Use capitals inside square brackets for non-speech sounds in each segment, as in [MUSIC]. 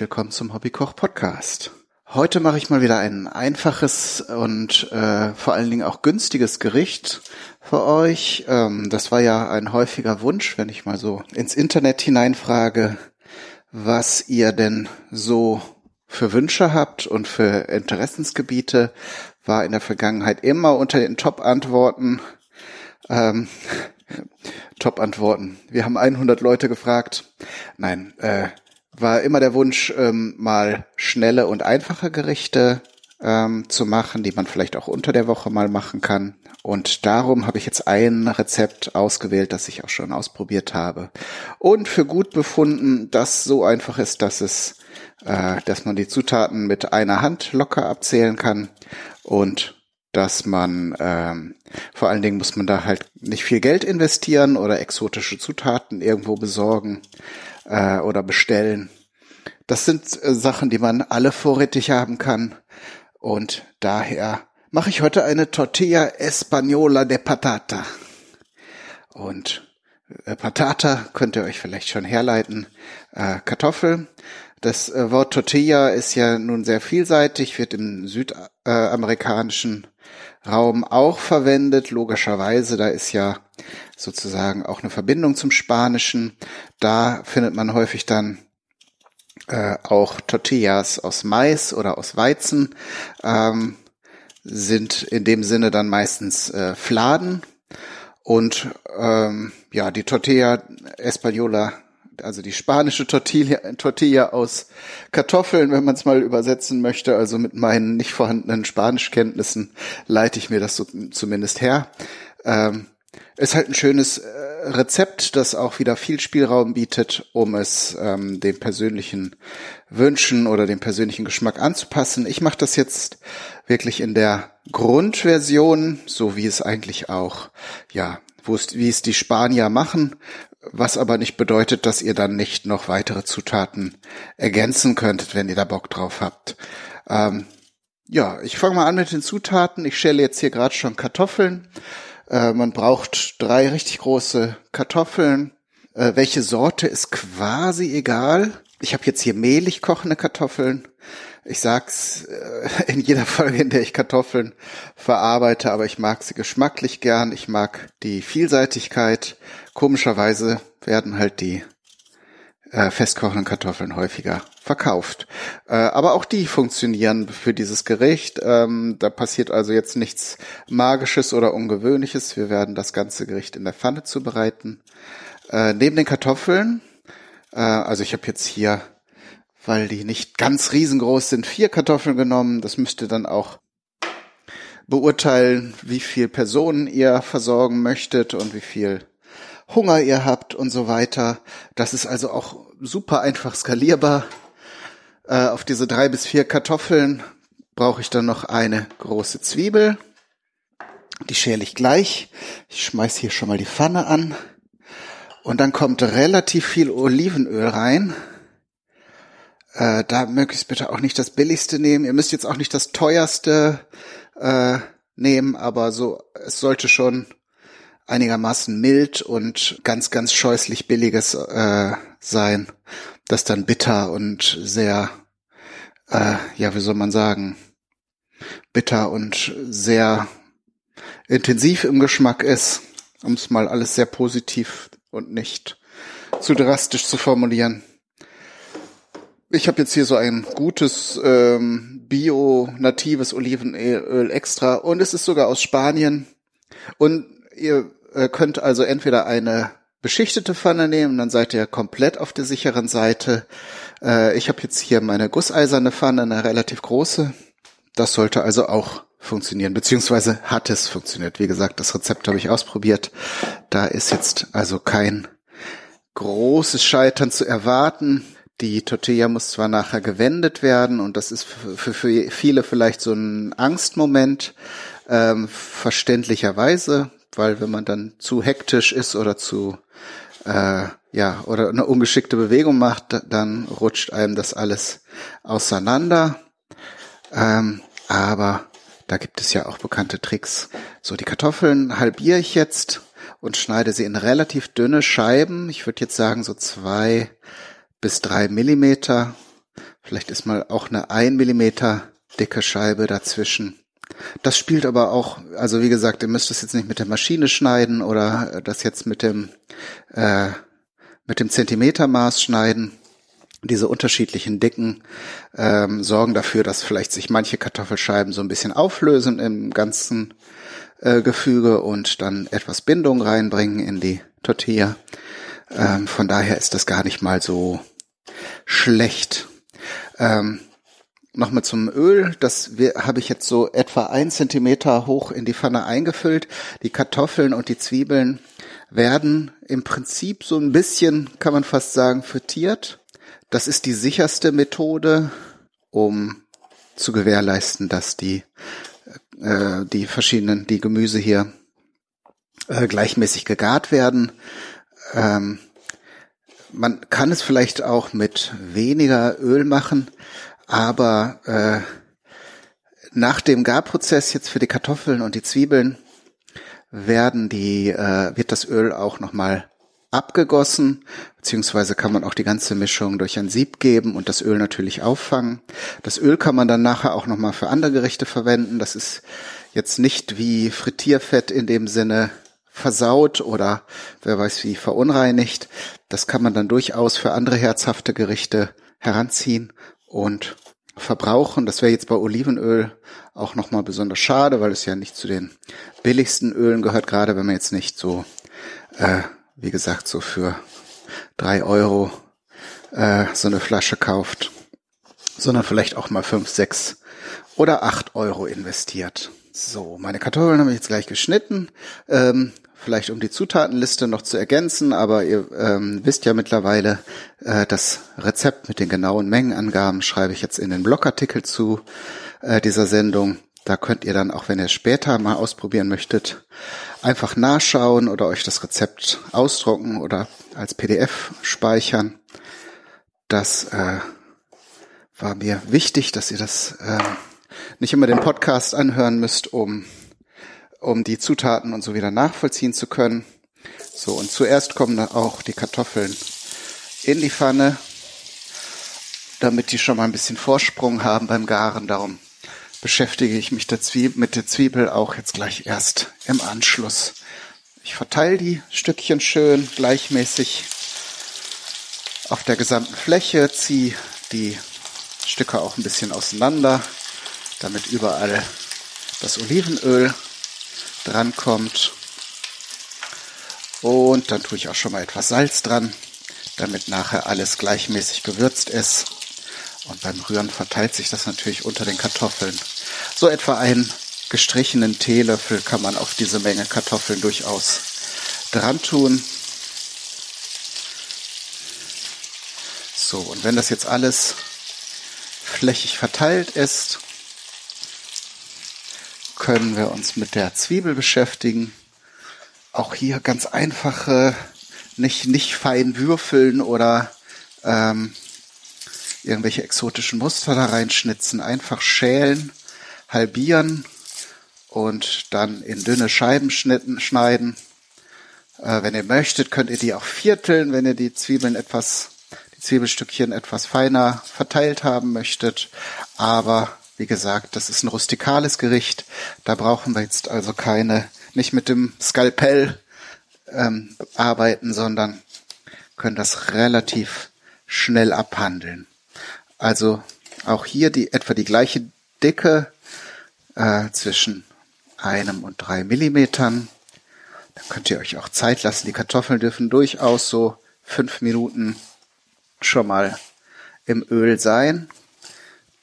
willkommen zum Hobbykoch Podcast. Heute mache ich mal wieder ein einfaches und äh, vor allen Dingen auch günstiges Gericht für euch. Ähm, das war ja ein häufiger Wunsch, wenn ich mal so ins Internet hineinfrage, was ihr denn so für Wünsche habt und für Interessensgebiete, war in der Vergangenheit immer unter den Top-Antworten. Ähm, [LAUGHS] Top-Antworten. Wir haben 100 Leute gefragt. Nein, äh, war immer der Wunsch, ähm, mal schnelle und einfache Gerichte ähm, zu machen, die man vielleicht auch unter der Woche mal machen kann. Und darum habe ich jetzt ein Rezept ausgewählt, das ich auch schon ausprobiert habe. Und für gut befunden, dass so einfach ist, dass es, äh, dass man die Zutaten mit einer Hand locker abzählen kann und dass man ähm, vor allen Dingen muss man da halt nicht viel Geld investieren oder exotische Zutaten irgendwo besorgen äh, oder bestellen. Das sind äh, Sachen, die man alle vorrätig haben kann und daher mache ich heute eine Tortilla Española de Patata. Und äh, Patata könnt ihr euch vielleicht schon herleiten. Äh, Kartoffel. Das äh, Wort Tortilla ist ja nun sehr vielseitig, wird im südamerikanischen Raum auch verwendet, logischerweise. Da ist ja sozusagen auch eine Verbindung zum Spanischen. Da findet man häufig dann äh, auch Tortillas aus Mais oder aus Weizen, ähm, sind in dem Sinne dann meistens äh, Fladen. Und ähm, ja, die Tortilla Española also die spanische Tortilla, Tortilla aus Kartoffeln, wenn man es mal übersetzen möchte. Also mit meinen nicht vorhandenen Spanischkenntnissen leite ich mir das so zumindest her. Ähm, ist halt ein schönes äh, Rezept, das auch wieder viel Spielraum bietet, um es ähm, den persönlichen Wünschen oder dem persönlichen Geschmack anzupassen. Ich mache das jetzt wirklich in der Grundversion, so wie es eigentlich auch, ja, wo es, wie es die Spanier machen was aber nicht bedeutet, dass ihr dann nicht noch weitere Zutaten ergänzen könntet, wenn ihr da Bock drauf habt. Ähm, ja, ich fange mal an mit den Zutaten. Ich schäle jetzt hier gerade schon Kartoffeln. Äh, man braucht drei richtig große Kartoffeln. Äh, welche Sorte ist quasi egal. Ich habe jetzt hier mehlig kochende Kartoffeln. Ich sag's äh, in jeder Folge, in der ich Kartoffeln verarbeite, aber ich mag sie geschmacklich gern. Ich mag die Vielseitigkeit. Komischerweise werden halt die äh, festkochenden Kartoffeln häufiger verkauft. Äh, aber auch die funktionieren für dieses Gericht. Ähm, da passiert also jetzt nichts Magisches oder Ungewöhnliches. Wir werden das ganze Gericht in der Pfanne zubereiten. Äh, neben den Kartoffeln, äh, also ich habe jetzt hier weil die nicht ganz riesengroß sind, vier Kartoffeln genommen. Das müsst ihr dann auch beurteilen, wie viel Personen ihr versorgen möchtet und wie viel Hunger ihr habt und so weiter. Das ist also auch super einfach skalierbar. Äh, auf diese drei bis vier Kartoffeln brauche ich dann noch eine große Zwiebel. Die schäle ich gleich. Ich schmeiß hier schon mal die Pfanne an. Und dann kommt relativ viel Olivenöl rein. Äh, da möglichst bitte auch nicht das billigste nehmen. Ihr müsst jetzt auch nicht das teuerste äh, nehmen, aber so, es sollte schon einigermaßen mild und ganz, ganz scheußlich billiges äh, sein, das dann bitter und sehr, äh, ja, wie soll man sagen, bitter und sehr intensiv im Geschmack ist, um es mal alles sehr positiv und nicht zu drastisch zu formulieren. Ich habe jetzt hier so ein gutes ähm, bio-natives Olivenöl extra und es ist sogar aus Spanien. Und ihr äh, könnt also entweder eine beschichtete Pfanne nehmen, dann seid ihr komplett auf der sicheren Seite. Äh, ich habe jetzt hier meine gusseiserne Pfanne, eine relativ große. Das sollte also auch funktionieren, beziehungsweise hat es funktioniert. Wie gesagt, das Rezept habe ich ausprobiert. Da ist jetzt also kein großes Scheitern zu erwarten. Die Tortilla muss zwar nachher gewendet werden und das ist für, für viele vielleicht so ein Angstmoment, ähm, verständlicherweise, weil wenn man dann zu hektisch ist oder zu äh, ja oder eine ungeschickte Bewegung macht, dann rutscht einem das alles auseinander. Ähm, aber da gibt es ja auch bekannte Tricks. So, die Kartoffeln halbiere ich jetzt und schneide sie in relativ dünne Scheiben. Ich würde jetzt sagen so zwei bis drei Millimeter. Vielleicht ist mal auch eine ein Millimeter dicke Scheibe dazwischen. Das spielt aber auch, also wie gesagt, ihr müsst es jetzt nicht mit der Maschine schneiden oder das jetzt mit dem äh, mit dem Zentimetermaß schneiden. Diese unterschiedlichen Dicken ähm, sorgen dafür, dass vielleicht sich manche Kartoffelscheiben so ein bisschen auflösen im ganzen äh, Gefüge und dann etwas Bindung reinbringen in die Tortilla. Ähm, von daher ist das gar nicht mal so schlecht. Ähm, Nochmal zum Öl. Das habe ich jetzt so etwa ein Zentimeter hoch in die Pfanne eingefüllt. Die Kartoffeln und die Zwiebeln werden im Prinzip so ein bisschen, kann man fast sagen, frittiert. Das ist die sicherste Methode, um zu gewährleisten, dass die, äh, die verschiedenen, die Gemüse hier äh, gleichmäßig gegart werden. Ähm, man kann es vielleicht auch mit weniger Öl machen, aber äh, nach dem Garprozess jetzt für die Kartoffeln und die Zwiebeln werden die, äh, wird das Öl auch nochmal abgegossen, beziehungsweise kann man auch die ganze Mischung durch ein Sieb geben und das Öl natürlich auffangen. Das Öl kann man dann nachher auch nochmal für andere Gerichte verwenden. Das ist jetzt nicht wie Frittierfett in dem Sinne versaut oder wer weiß wie verunreinigt. Das kann man dann durchaus für andere herzhafte Gerichte heranziehen und verbrauchen. Das wäre jetzt bei Olivenöl auch nochmal besonders schade, weil es ja nicht zu den billigsten Ölen gehört, gerade wenn man jetzt nicht so, äh, wie gesagt, so für drei Euro äh, so eine Flasche kauft, sondern vielleicht auch mal fünf, sechs oder acht Euro investiert. So, meine Kartoffeln habe ich jetzt gleich geschnitten. Ähm, vielleicht um die Zutatenliste noch zu ergänzen, aber ihr ähm, wisst ja mittlerweile, äh, das Rezept mit den genauen Mengenangaben schreibe ich jetzt in den Blogartikel zu äh, dieser Sendung. Da könnt ihr dann, auch wenn ihr später mal ausprobieren möchtet, einfach nachschauen oder euch das Rezept ausdrucken oder als PDF speichern. Das äh, war mir wichtig, dass ihr das äh, nicht immer den Podcast anhören müsst, um um die Zutaten und so wieder nachvollziehen zu können. So, und zuerst kommen dann auch die Kartoffeln in die Pfanne, damit die schon mal ein bisschen Vorsprung haben beim Garen. Darum beschäftige ich mich der mit der Zwiebel auch jetzt gleich erst im Anschluss. Ich verteile die Stückchen schön gleichmäßig auf der gesamten Fläche, ziehe die Stücke auch ein bisschen auseinander, damit überall das Olivenöl drankommt. Und dann tue ich auch schon mal etwas Salz dran, damit nachher alles gleichmäßig gewürzt ist. Und beim Rühren verteilt sich das natürlich unter den Kartoffeln. So etwa einen gestrichenen Teelöffel kann man auf diese Menge Kartoffeln durchaus dran tun. So, und wenn das jetzt alles flächig verteilt ist, können wir uns mit der Zwiebel beschäftigen. Auch hier ganz einfache, nicht, nicht fein würfeln oder ähm, irgendwelche exotischen Muster da reinschnitzen. Einfach schälen, halbieren und dann in dünne Scheiben schneiden. Äh, wenn ihr möchtet, könnt ihr die auch vierteln, wenn ihr die Zwiebeln etwas, die Zwiebelstückchen etwas feiner verteilt haben möchtet. Aber wie gesagt, das ist ein rustikales Gericht. Da brauchen wir jetzt also keine, nicht mit dem Skalpell ähm, arbeiten, sondern können das relativ schnell abhandeln. Also auch hier die etwa die gleiche Dicke äh, zwischen einem und drei Millimetern. Dann könnt ihr euch auch Zeit lassen. Die Kartoffeln dürfen durchaus so fünf Minuten schon mal im Öl sein.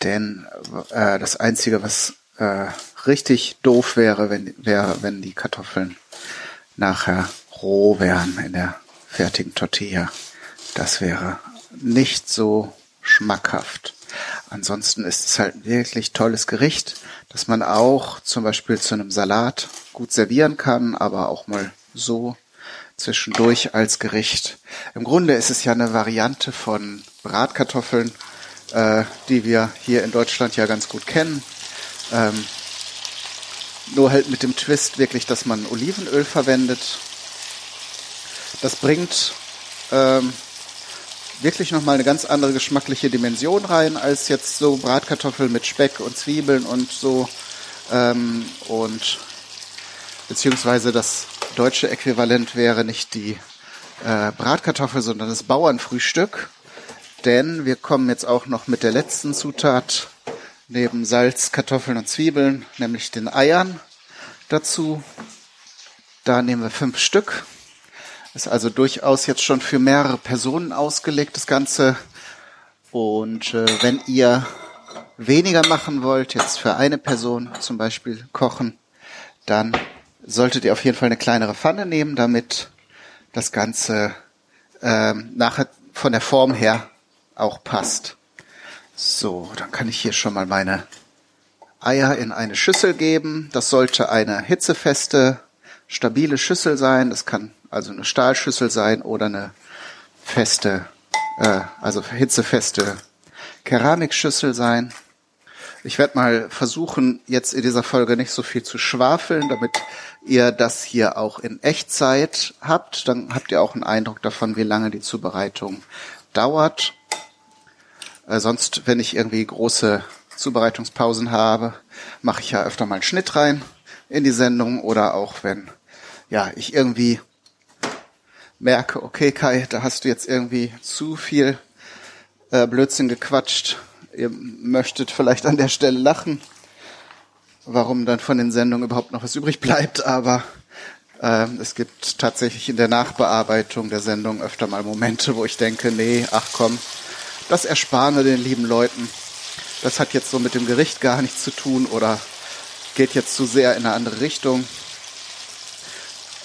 Denn äh, das Einzige, was äh, richtig doof wäre, wenn, wäre, wenn die Kartoffeln nachher roh wären in der fertigen Tortilla. Das wäre nicht so schmackhaft. Ansonsten ist es halt ein wirklich tolles Gericht, das man auch zum Beispiel zu einem Salat gut servieren kann, aber auch mal so zwischendurch als Gericht. Im Grunde ist es ja eine Variante von Bratkartoffeln äh, die wir hier in Deutschland ja ganz gut kennen. Ähm, nur halt mit dem Twist wirklich, dass man Olivenöl verwendet. Das bringt ähm, wirklich nochmal eine ganz andere geschmackliche Dimension rein als jetzt so Bratkartoffeln mit Speck und Zwiebeln und so. Ähm, und beziehungsweise das deutsche Äquivalent wäre nicht die äh, Bratkartoffel, sondern das Bauernfrühstück. Denn wir kommen jetzt auch noch mit der letzten Zutat neben Salz, Kartoffeln und Zwiebeln, nämlich den Eiern dazu. Da nehmen wir fünf Stück. Ist also durchaus jetzt schon für mehrere Personen ausgelegt, das Ganze. Und äh, wenn ihr weniger machen wollt, jetzt für eine Person zum Beispiel kochen, dann solltet ihr auf jeden Fall eine kleinere Pfanne nehmen, damit das Ganze ähm, nachher von der Form her auch passt. So, dann kann ich hier schon mal meine Eier in eine Schüssel geben. Das sollte eine hitzefeste, stabile Schüssel sein. Das kann also eine Stahlschüssel sein oder eine feste, äh, also hitzefeste Keramikschüssel sein. Ich werde mal versuchen, jetzt in dieser Folge nicht so viel zu schwafeln, damit ihr das hier auch in Echtzeit habt. Dann habt ihr auch einen Eindruck davon, wie lange die Zubereitung dauert. Äh, sonst, wenn ich irgendwie große Zubereitungspausen habe, mache ich ja öfter mal einen Schnitt rein in die Sendung oder auch wenn ja ich irgendwie merke, okay Kai, da hast du jetzt irgendwie zu viel äh, Blödsinn gequatscht. Ihr möchtet vielleicht an der Stelle lachen, warum dann von den Sendungen überhaupt noch was übrig bleibt, aber äh, es gibt tatsächlich in der Nachbearbeitung der Sendung öfter mal Momente, wo ich denke, nee, ach komm, das ersparen wir den lieben Leuten. Das hat jetzt so mit dem Gericht gar nichts zu tun oder geht jetzt zu sehr in eine andere Richtung.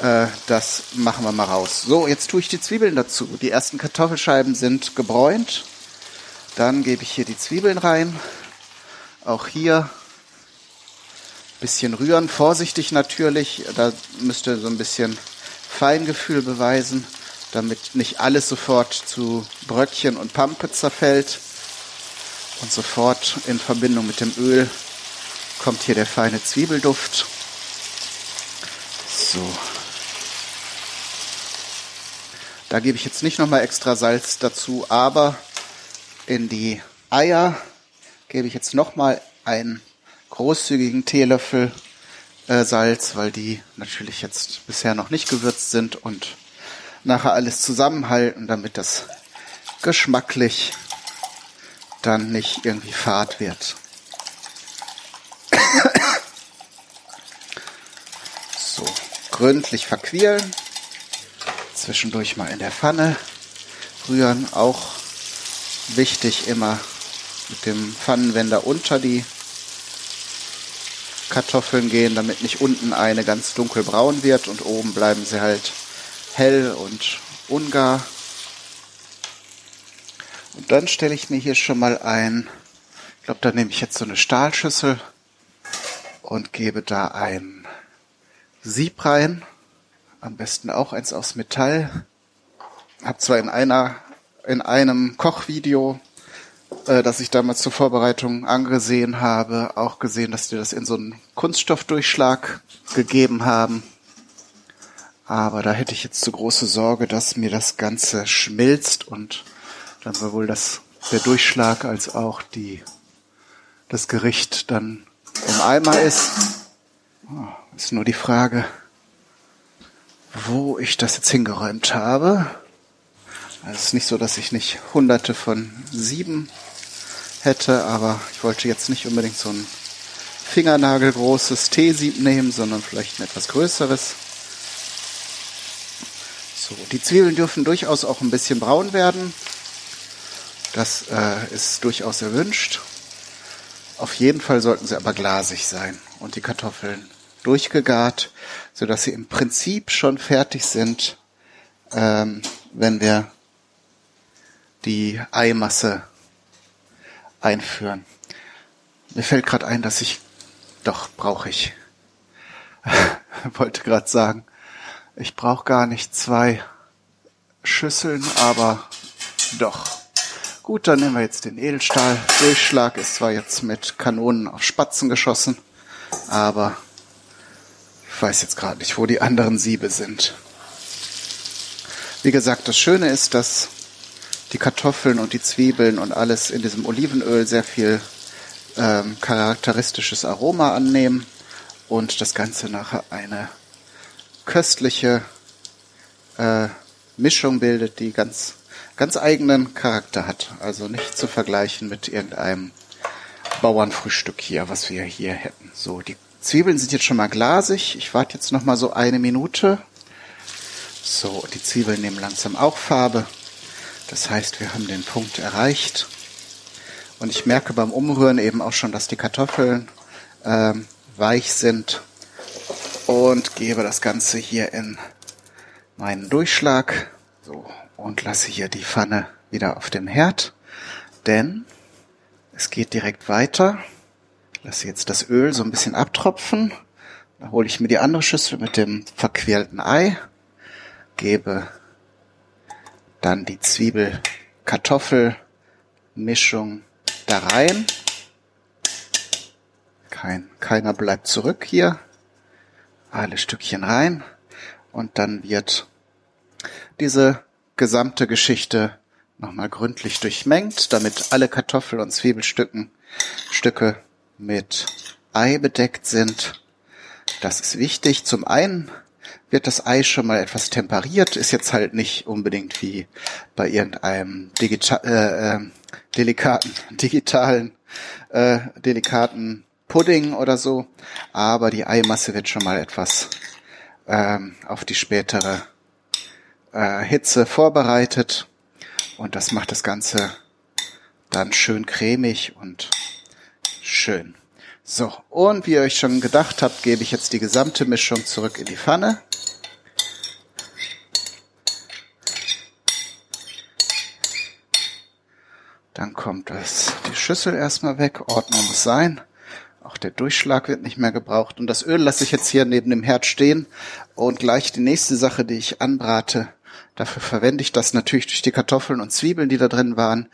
Äh, das machen wir mal raus. So, jetzt tue ich die Zwiebeln dazu. Die ersten Kartoffelscheiben sind gebräunt. Dann gebe ich hier die Zwiebeln rein. Auch hier bisschen rühren, vorsichtig natürlich. Da müsst ihr so ein bisschen Feingefühl beweisen damit nicht alles sofort zu Bröckchen und Pampe zerfällt. Und sofort in Verbindung mit dem Öl kommt hier der feine Zwiebelduft. So. Da gebe ich jetzt nicht nochmal extra Salz dazu, aber in die Eier gebe ich jetzt nochmal einen großzügigen Teelöffel äh, Salz, weil die natürlich jetzt bisher noch nicht gewürzt sind und nachher alles zusammenhalten, damit das geschmacklich dann nicht irgendwie fad wird. So, gründlich verquirlen. Zwischendurch mal in der Pfanne rühren. Auch wichtig immer mit dem Pfannenwender unter die Kartoffeln gehen, damit nicht unten eine ganz dunkelbraun wird und oben bleiben sie halt hell und ungar. Und dann stelle ich mir hier schon mal ein, ich glaube, da nehme ich jetzt so eine Stahlschüssel und gebe da ein Sieb rein. Am besten auch eins aus Metall. Hab zwar in einer, in einem Kochvideo, äh, das ich damals zur Vorbereitung angesehen habe, auch gesehen, dass die das in so einen Kunststoffdurchschlag gegeben haben. Aber da hätte ich jetzt zu große Sorge, dass mir das Ganze schmilzt und dann sowohl das, der Durchschlag als auch die, das Gericht dann im Eimer ist. Oh, ist nur die Frage, wo ich das jetzt hingeräumt habe. Es ist nicht so, dass ich nicht hunderte von sieben hätte, aber ich wollte jetzt nicht unbedingt so ein fingernagelgroßes Teesieb nehmen, sondern vielleicht ein etwas größeres. So, die Zwiebeln dürfen durchaus auch ein bisschen braun werden. Das äh, ist durchaus erwünscht. Auf jeden Fall sollten sie aber glasig sein und die Kartoffeln durchgegart, so dass sie im Prinzip schon fertig sind, ähm, wenn wir die Eimasse einführen. Mir fällt gerade ein, dass ich doch brauche ich. [LAUGHS] wollte gerade sagen, ich brauche gar nicht zwei Schüsseln, aber doch. Gut, dann nehmen wir jetzt den Edelstahl. Durchschlag ist zwar jetzt mit Kanonen auf Spatzen geschossen, aber ich weiß jetzt gerade nicht, wo die anderen Siebe sind. Wie gesagt, das Schöne ist, dass die Kartoffeln und die Zwiebeln und alles in diesem Olivenöl sehr viel ähm, charakteristisches Aroma annehmen und das Ganze nachher eine köstliche äh, Mischung bildet, die ganz, ganz eigenen Charakter hat. Also nicht zu vergleichen mit irgendeinem Bauernfrühstück hier, was wir hier hätten. So, die Zwiebeln sind jetzt schon mal glasig. Ich warte jetzt noch mal so eine Minute. So, die Zwiebeln nehmen langsam auch Farbe. Das heißt, wir haben den Punkt erreicht. Und ich merke beim Umrühren eben auch schon, dass die Kartoffeln ähm, weich sind. Und gebe das Ganze hier in meinen Durchschlag. So, und lasse hier die Pfanne wieder auf dem Herd. Denn es geht direkt weiter. Ich lasse jetzt das Öl so ein bisschen abtropfen. Da hole ich mir die andere Schüssel mit dem verquälten Ei, gebe dann die Zwiebel-Kartoffel-Mischung da rein. Kein, keiner bleibt zurück hier. Alle Stückchen rein. Und dann wird diese gesamte Geschichte nochmal gründlich durchmengt, damit alle Kartoffel- und Zwiebelstücken Stücke mit Ei bedeckt sind. Das ist wichtig. Zum einen wird das Ei schon mal etwas temperiert, ist jetzt halt nicht unbedingt wie bei irgendeinem Digita äh, äh, delikaten, [LAUGHS] digitalen, äh, delikaten Pudding oder so, aber die Eimasse wird schon mal etwas ähm, auf die spätere äh, Hitze vorbereitet und das macht das Ganze dann schön cremig und schön. So, und wie ihr euch schon gedacht habt, gebe ich jetzt die gesamte Mischung zurück in die Pfanne. Dann kommt das, die Schüssel erstmal weg, Ordnung muss sein. Der Durchschlag wird nicht mehr gebraucht. Und das Öl lasse ich jetzt hier neben dem Herd stehen. Und gleich die nächste Sache, die ich anbrate, Dafür verwende ich das natürlich durch die Kartoffeln und Zwiebeln, die da drin waren.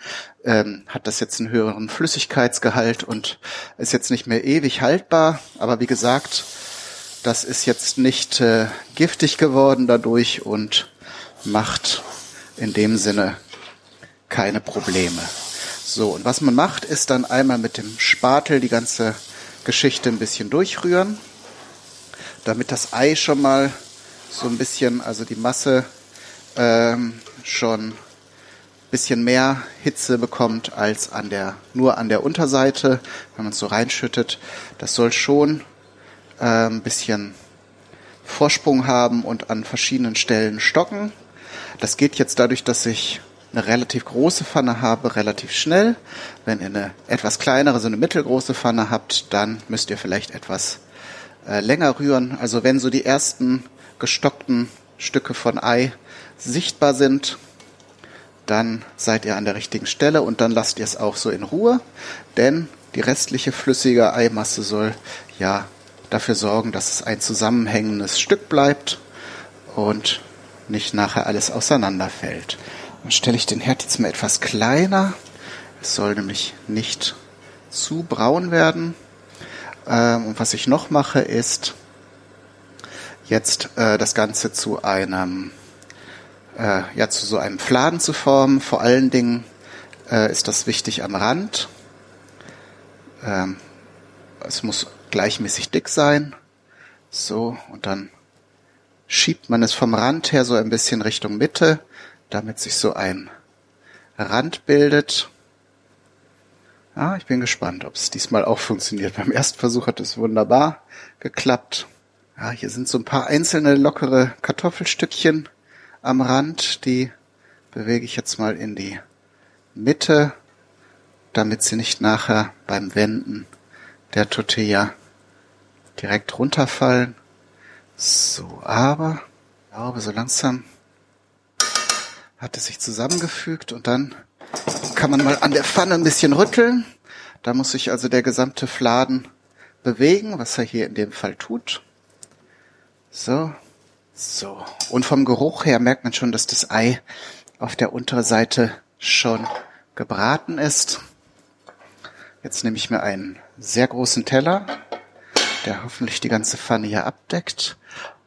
Ähm, hat das jetzt einen höheren Flüssigkeitsgehalt und ist jetzt nicht mehr ewig haltbar. Aber wie gesagt, das ist jetzt nicht äh, giftig geworden dadurch und macht in dem Sinne keine Probleme. So, und was man macht, ist dann einmal mit dem Spatel die ganze Geschichte ein bisschen durchrühren, damit das Ei schon mal so ein bisschen, also die Masse ähm, schon bisschen mehr Hitze bekommt als an der nur an der Unterseite, wenn man es so reinschüttet. Das soll schon äh, ein bisschen Vorsprung haben und an verschiedenen Stellen stocken. Das geht jetzt dadurch, dass ich eine relativ große Pfanne habe, relativ schnell. Wenn ihr eine etwas kleinere, so eine mittelgroße Pfanne habt, dann müsst ihr vielleicht etwas äh, länger rühren. Also wenn so die ersten gestockten Stücke von Ei sichtbar sind, dann seid ihr an der richtigen Stelle und dann lasst ihr es auch so in Ruhe, denn die restliche flüssige Eimasse soll ja dafür sorgen, dass es ein zusammenhängendes Stück bleibt und nicht nachher alles auseinanderfällt. Dann stelle ich den Herd jetzt mal etwas kleiner. Es soll nämlich nicht zu braun werden. Ähm, und was ich noch mache, ist jetzt äh, das Ganze zu einem äh, ja zu so einem Fladen zu formen. Vor allen Dingen äh, ist das wichtig am Rand. Ähm, es muss gleichmäßig dick sein. So, und dann schiebt man es vom Rand her so ein bisschen Richtung Mitte, damit sich so ein Rand bildet. Ah, ich bin gespannt, ob es diesmal auch funktioniert. Beim ersten Versuch hat es wunderbar geklappt. Ja, hier sind so ein paar einzelne lockere Kartoffelstückchen am Rand, die bewege ich jetzt mal in die Mitte, damit sie nicht nachher beim Wenden der Tortilla direkt runterfallen. So, aber ich glaube, so langsam hat es sich zusammengefügt und dann kann man mal an der Pfanne ein bisschen rütteln. Da muss sich also der gesamte Fladen bewegen, was er hier in dem Fall tut. So, so, und vom Geruch her merkt man schon, dass das Ei auf der Unterseite schon gebraten ist. Jetzt nehme ich mir einen sehr großen Teller, der hoffentlich die ganze Pfanne hier abdeckt.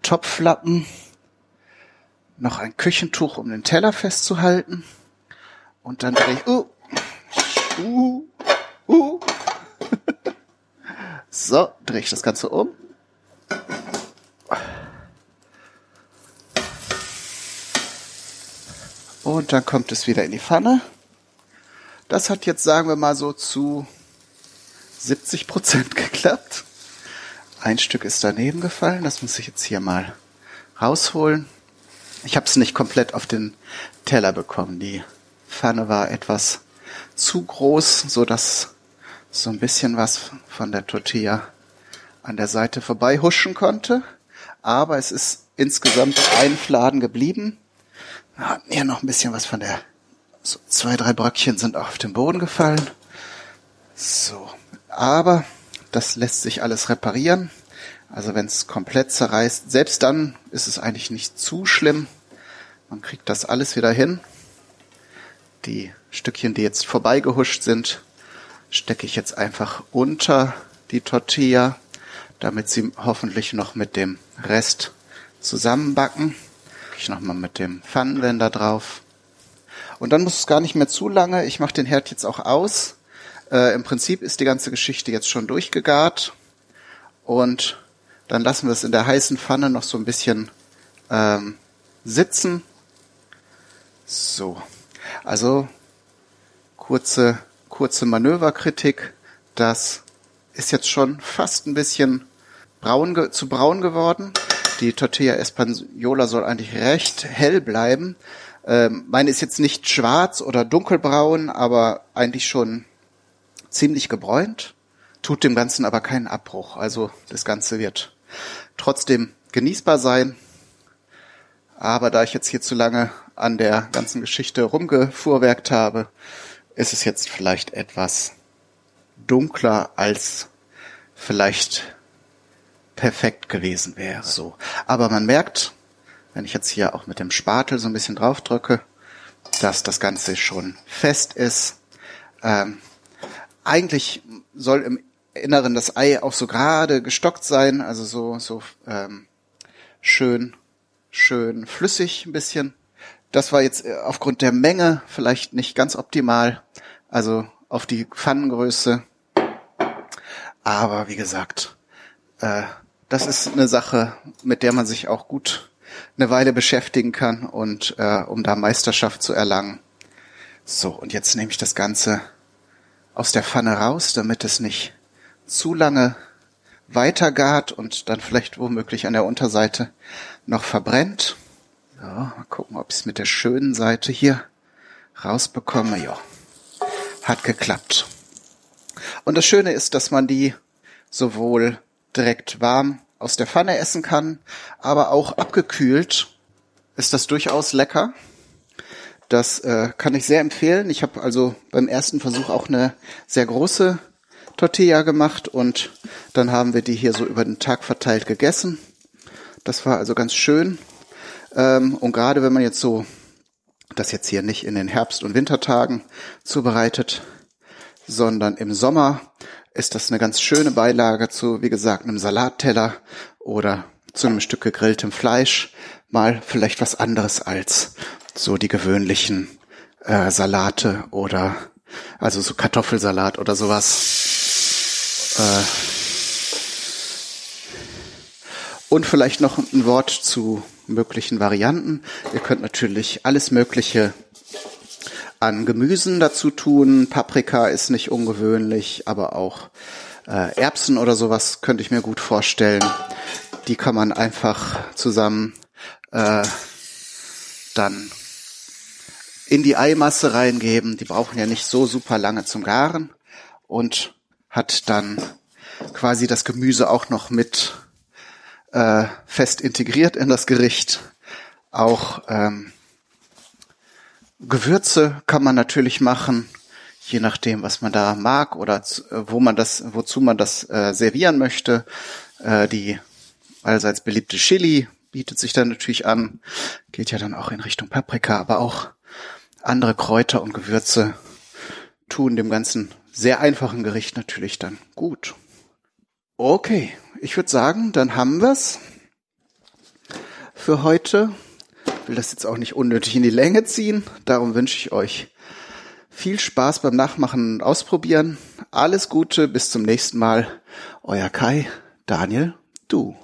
Topflappen, noch ein Küchentuch, um den Teller festzuhalten. Und dann drehe ich, uh, uh, uh. [LAUGHS] so, drehe ich das Ganze um. Und dann kommt es wieder in die Pfanne. Das hat jetzt, sagen wir mal so, zu 70 Prozent [LAUGHS] geklappt. Ein Stück ist daneben gefallen. Das muss ich jetzt hier mal rausholen. Ich habe es nicht komplett auf den Teller bekommen. Die Pfanne war etwas zu groß, so dass so ein bisschen was von der Tortilla an der Seite vorbei huschen konnte. Aber es ist insgesamt ein Fladen geblieben. Wir hatten hier noch ein bisschen was von der, so zwei, drei Bröckchen sind auch auf den Boden gefallen. So. Aber das lässt sich alles reparieren. Also wenn es komplett zerreißt, selbst dann ist es eigentlich nicht zu schlimm. Man kriegt das alles wieder hin. Die Stückchen, die jetzt vorbeigehuscht sind, stecke ich jetzt einfach unter die Tortilla, damit sie hoffentlich noch mit dem Rest zusammenbacken. Ich nochmal mit dem Pfannenwender drauf. Und dann muss es gar nicht mehr zu lange. Ich mache den Herd jetzt auch aus. Äh, Im Prinzip ist die ganze Geschichte jetzt schon durchgegart. Und dann lassen wir es in der heißen Pfanne noch so ein bisschen ähm, sitzen. So, also kurze, kurze Manöverkritik. Das ist jetzt schon fast ein bisschen braun, zu braun geworden. Die Tortilla Española soll eigentlich recht hell bleiben. Ähm, meine ist jetzt nicht schwarz oder dunkelbraun, aber eigentlich schon ziemlich gebräunt. Tut dem Ganzen aber keinen Abbruch. Also das Ganze wird trotzdem genießbar sein. Aber da ich jetzt hier zu lange an der ganzen Geschichte rumgefuhrwerkt habe, ist es jetzt vielleicht etwas dunkler als vielleicht perfekt gewesen wäre. So. Aber man merkt, wenn ich jetzt hier auch mit dem Spatel so ein bisschen drauf drücke, dass das Ganze schon fest ist. Ähm, eigentlich soll im Inneren das Ei auch so gerade gestockt sein, also so, so ähm, schön, schön flüssig ein bisschen. Das war jetzt äh, aufgrund der Menge vielleicht nicht ganz optimal, also auf die Pfannengröße. Aber wie gesagt, äh, das ist eine Sache, mit der man sich auch gut eine Weile beschäftigen kann und äh, um da Meisterschaft zu erlangen. So, und jetzt nehme ich das Ganze aus der Pfanne raus, damit es nicht zu lange weitergart und dann vielleicht womöglich an der Unterseite noch verbrennt. So, mal gucken, ob ich es mit der schönen Seite hier rausbekomme. Ja, hat geklappt. Und das Schöne ist, dass man die sowohl direkt warm aus der Pfanne essen kann, aber auch abgekühlt ist das durchaus lecker. Das äh, kann ich sehr empfehlen. Ich habe also beim ersten Versuch auch eine sehr große Tortilla gemacht und dann haben wir die hier so über den Tag verteilt gegessen. Das war also ganz schön. Ähm, und gerade wenn man jetzt so das jetzt hier nicht in den Herbst- und Wintertagen zubereitet, sondern im Sommer ist das eine ganz schöne Beilage zu, wie gesagt, einem Salatteller oder zu einem Stück gegrilltem Fleisch. Mal vielleicht was anderes als so die gewöhnlichen äh, Salate oder also so Kartoffelsalat oder sowas. Äh, und vielleicht noch ein Wort zu möglichen Varianten. Ihr könnt natürlich alles Mögliche an Gemüsen dazu tun. Paprika ist nicht ungewöhnlich, aber auch äh, Erbsen oder sowas könnte ich mir gut vorstellen. Die kann man einfach zusammen äh, dann in die Eimasse reingeben. Die brauchen ja nicht so super lange zum Garen. Und hat dann quasi das Gemüse auch noch mit äh, fest integriert in das Gericht. Auch ähm, Gewürze kann man natürlich machen, je nachdem, was man da mag oder wo man das, wozu man das äh, servieren möchte. Äh, die allseits beliebte Chili bietet sich dann natürlich an, geht ja dann auch in Richtung Paprika, aber auch andere Kräuter und Gewürze tun dem Ganzen sehr einfachen Gericht natürlich dann gut. Okay, ich würde sagen, dann haben wir's für heute. Ich will das jetzt auch nicht unnötig in die Länge ziehen. Darum wünsche ich euch Viel Spaß beim Nachmachen und Ausprobieren. Alles Gute, bis zum nächsten Mal. Euer Kai, Daniel, du.